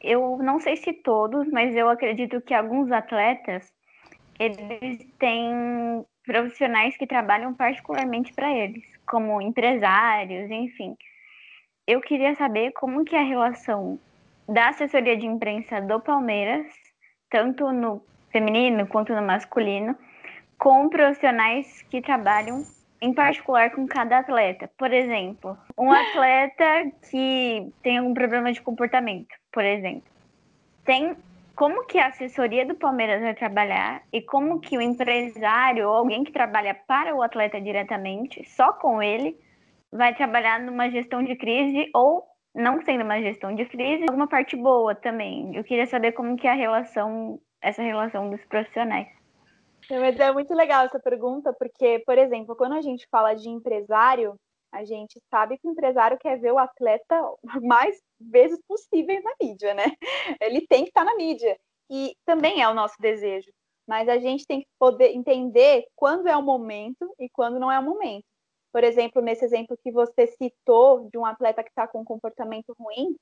eu não sei se todos, mas eu acredito que alguns atletas eles têm profissionais que trabalham particularmente para eles, como empresários, enfim. Eu queria saber como que é a relação da assessoria de imprensa do Palmeiras, tanto no feminino quanto no masculino, com profissionais que trabalham em particular com cada atleta. Por exemplo, um atleta que tem algum problema de comportamento, por exemplo. Tem como que a assessoria do Palmeiras vai trabalhar e como que o empresário ou alguém que trabalha para o atleta diretamente, só com ele, vai trabalhar numa gestão de crise ou não sendo uma gestão de crise, alguma parte boa também. Eu queria saber como que é a relação, essa relação dos profissionais. Mas é muito legal essa pergunta, porque, por exemplo, quando a gente fala de empresário, a gente sabe que o empresário quer ver o atleta mais vezes possíveis na mídia, né? Ele tem que estar na mídia. E também é o nosso desejo. Mas a gente tem que poder entender quando é o momento e quando não é o momento. Por exemplo, nesse exemplo que você citou de um atleta que está com um comportamento ruim,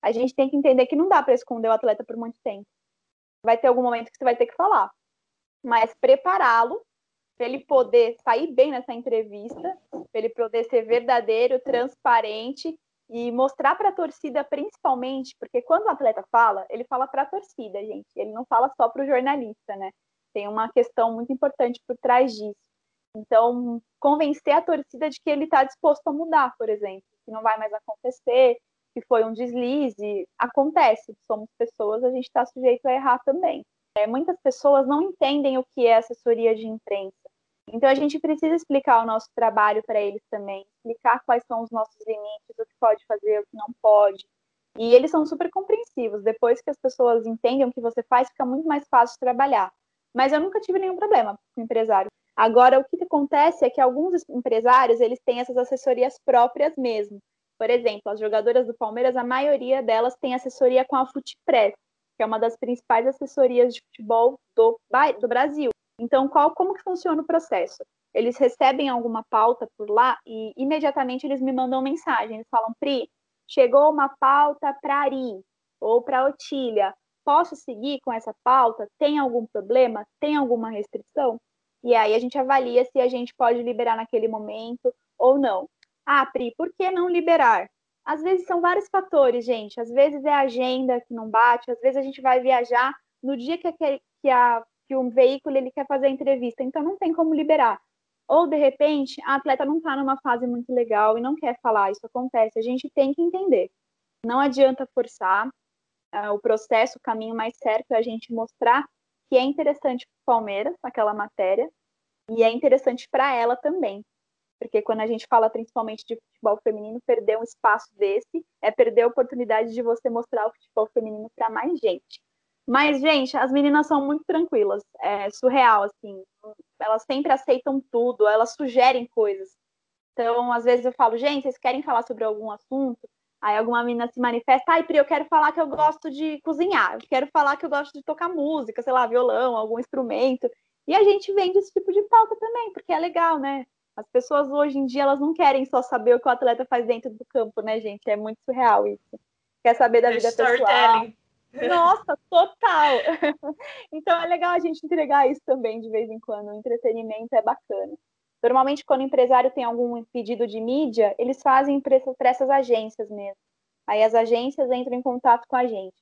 a gente tem que entender que não dá para esconder o atleta por muito tempo. Vai ter algum momento que você vai ter que falar mas prepará-lo para ele poder sair bem nessa entrevista, para ele poder ser verdadeiro, transparente e mostrar para a torcida principalmente, porque quando o atleta fala, ele fala para a torcida, gente, ele não fala só para o jornalista, né? Tem uma questão muito importante por trás disso. Então, convencer a torcida de que ele está disposto a mudar, por exemplo, que não vai mais acontecer, que foi um deslize, acontece, somos pessoas, a gente está sujeito a errar também. É, muitas pessoas não entendem o que é assessoria de imprensa. Então a gente precisa explicar o nosso trabalho para eles também, explicar quais são os nossos limites, o que pode fazer, o que não pode. E eles são super compreensivos. Depois que as pessoas entendem o que você faz, fica muito mais fácil trabalhar. Mas eu nunca tive nenhum problema com empresário. Agora, o que acontece é que alguns empresários, eles têm essas assessorias próprias mesmo. Por exemplo, as jogadoras do Palmeiras, a maioria delas tem assessoria com a Footpress que é uma das principais assessorias de futebol do, do Brasil. Então, qual, como que funciona o processo? Eles recebem alguma pauta por lá e imediatamente eles me mandam mensagem. Eles falam, Pri, chegou uma pauta para Ari ou para Otília. Posso seguir com essa pauta? Tem algum problema? Tem alguma restrição? E aí a gente avalia se a gente pode liberar naquele momento ou não. Ah, Pri, por que não liberar? Às vezes são vários fatores, gente. Às vezes é a agenda que não bate, às vezes a gente vai viajar no dia que, aquele, que, a, que um veículo ele quer fazer a entrevista, então não tem como liberar. Ou, de repente, a atleta não está numa fase muito legal e não quer falar, isso acontece. A gente tem que entender. Não adianta forçar uh, o processo, o caminho mais certo é a gente mostrar que é interessante para o Palmeiras, aquela matéria, e é interessante para ela também porque quando a gente fala principalmente de futebol feminino, perder um espaço desse é perder a oportunidade de você mostrar o futebol feminino para mais gente. Mas, gente, as meninas são muito tranquilas, é surreal, assim, elas sempre aceitam tudo, elas sugerem coisas. Então, às vezes eu falo, gente, vocês querem falar sobre algum assunto? Aí alguma menina se manifesta, ai, Pri, eu quero falar que eu gosto de cozinhar, eu quero falar que eu gosto de tocar música, sei lá, violão, algum instrumento. E a gente vende esse tipo de pauta também, porque é legal, né? As pessoas hoje em dia elas não querem só saber o que o atleta faz dentro do campo, né, gente? É muito surreal isso. Quer saber da vida pessoal. Nossa, total! então é legal a gente entregar isso também de vez em quando. O entretenimento é bacana. Normalmente, quando o empresário tem algum pedido de mídia, eles fazem para essas agências mesmo. Aí as agências entram em contato com a gente.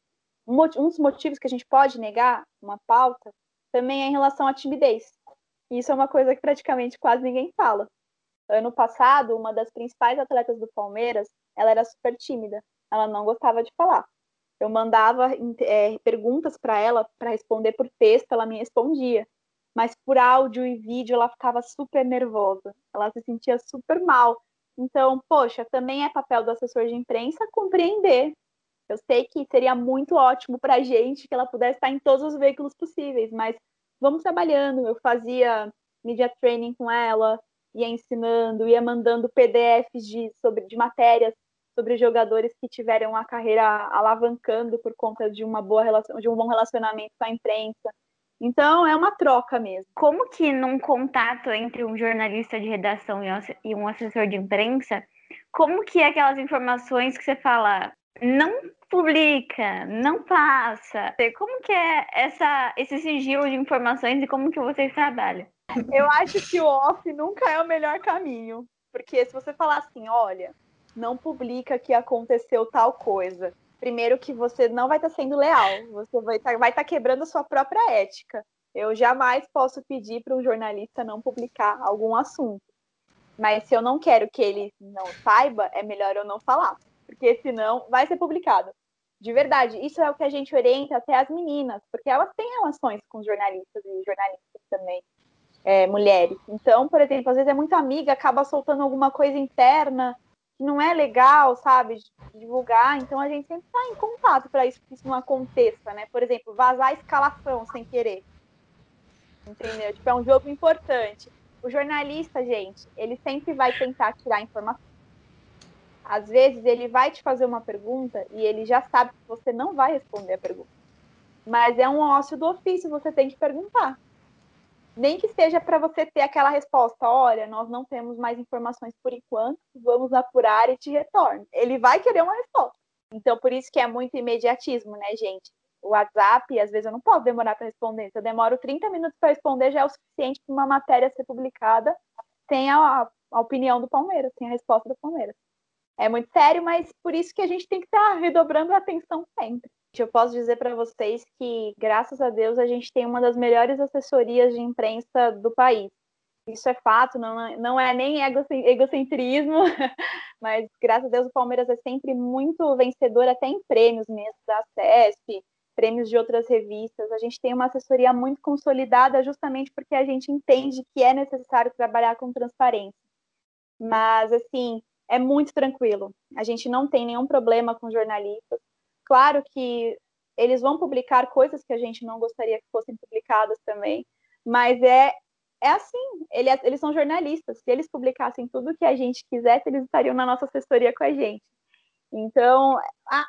Um dos motivos que a gente pode negar uma pauta também é em relação à timidez. Isso é uma coisa que praticamente quase ninguém fala. Ano passado, uma das principais atletas do Palmeiras, ela era super tímida. Ela não gostava de falar. Eu mandava é, perguntas para ela para responder por texto, ela me respondia. Mas por áudio e vídeo ela ficava super nervosa. Ela se sentia super mal. Então, poxa, também é papel do assessor de imprensa compreender. Eu sei que seria muito ótimo para a gente que ela pudesse estar em todos os veículos possíveis, mas vamos trabalhando. Eu fazia media training com ela, ia ensinando, ia mandando PDFs de, sobre, de matérias sobre jogadores que tiveram a carreira alavancando por conta de uma boa relação, de um bom relacionamento com a imprensa. Então é uma troca mesmo. Como que num contato entre um jornalista de redação e um assessor de imprensa, como que é aquelas informações que você fala, não publica, não passa. Como que é essa, esse sigilo de informações e como que vocês trabalham? Eu acho que o off nunca é o melhor caminho. Porque se você falar assim, olha, não publica que aconteceu tal coisa. Primeiro que você não vai estar tá sendo leal, você vai estar tá, vai tá quebrando a sua própria ética. Eu jamais posso pedir para um jornalista não publicar algum assunto. Mas se eu não quero que ele não saiba, é melhor eu não falar, porque senão vai ser publicado. De verdade, isso é o que a gente orienta até as meninas, porque elas têm relações com jornalistas e jornalistas também, é, mulheres. Então, por exemplo, às vezes é muito amiga, acaba soltando alguma coisa interna que não é legal, sabe, divulgar. Então a gente sempre está em contato para isso que isso não aconteça, né? Por exemplo, vazar a escalação sem querer. Entendeu? Tipo, é um jogo importante. O jornalista, gente, ele sempre vai tentar tirar informação. Às vezes ele vai te fazer uma pergunta e ele já sabe que você não vai responder a pergunta. Mas é um ócio do ofício, você tem que perguntar. Nem que seja para você ter aquela resposta: olha, nós não temos mais informações por enquanto, vamos apurar e te retorno. Ele vai querer uma resposta. Então, por isso que é muito imediatismo, né, gente? o WhatsApp, às vezes eu não posso demorar para responder. Se eu demoro 30 minutos para responder, já é o suficiente para uma matéria ser publicada sem a, a, opinião do Palmeiras, sem a resposta do Palmeiras. É muito sério, mas por isso que a gente tem que estar tá redobrando a atenção sempre. Eu posso dizer para vocês que, graças a Deus, a gente tem uma das melhores assessorias de imprensa do país. Isso é fato, não é, não é nem egocentrismo, mas graças a Deus o Palmeiras é sempre muito vencedor, até em prêmios mesmo, da CESP, prêmios de outras revistas. A gente tem uma assessoria muito consolidada justamente porque a gente entende que é necessário trabalhar com transparência. Mas, assim, é muito tranquilo. A gente não tem nenhum problema com jornalistas. Claro que eles vão publicar coisas que a gente não gostaria que fossem publicadas também, mas é, é assim, ele, eles são jornalistas. Se eles publicassem tudo que a gente quisesse, eles estariam na nossa assessoria com a gente. Então,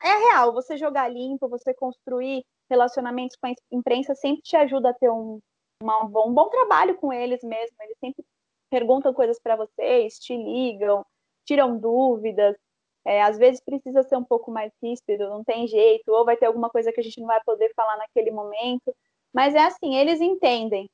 é real, você jogar limpo, você construir relacionamentos com a imprensa sempre te ajuda a ter um, uma, um bom trabalho com eles mesmo. Eles sempre perguntam coisas para vocês, te ligam, tiram dúvidas. É, às vezes precisa ser um pouco mais ríspido, não tem jeito, ou vai ter alguma coisa que a gente não vai poder falar naquele momento. Mas é assim, eles entendem.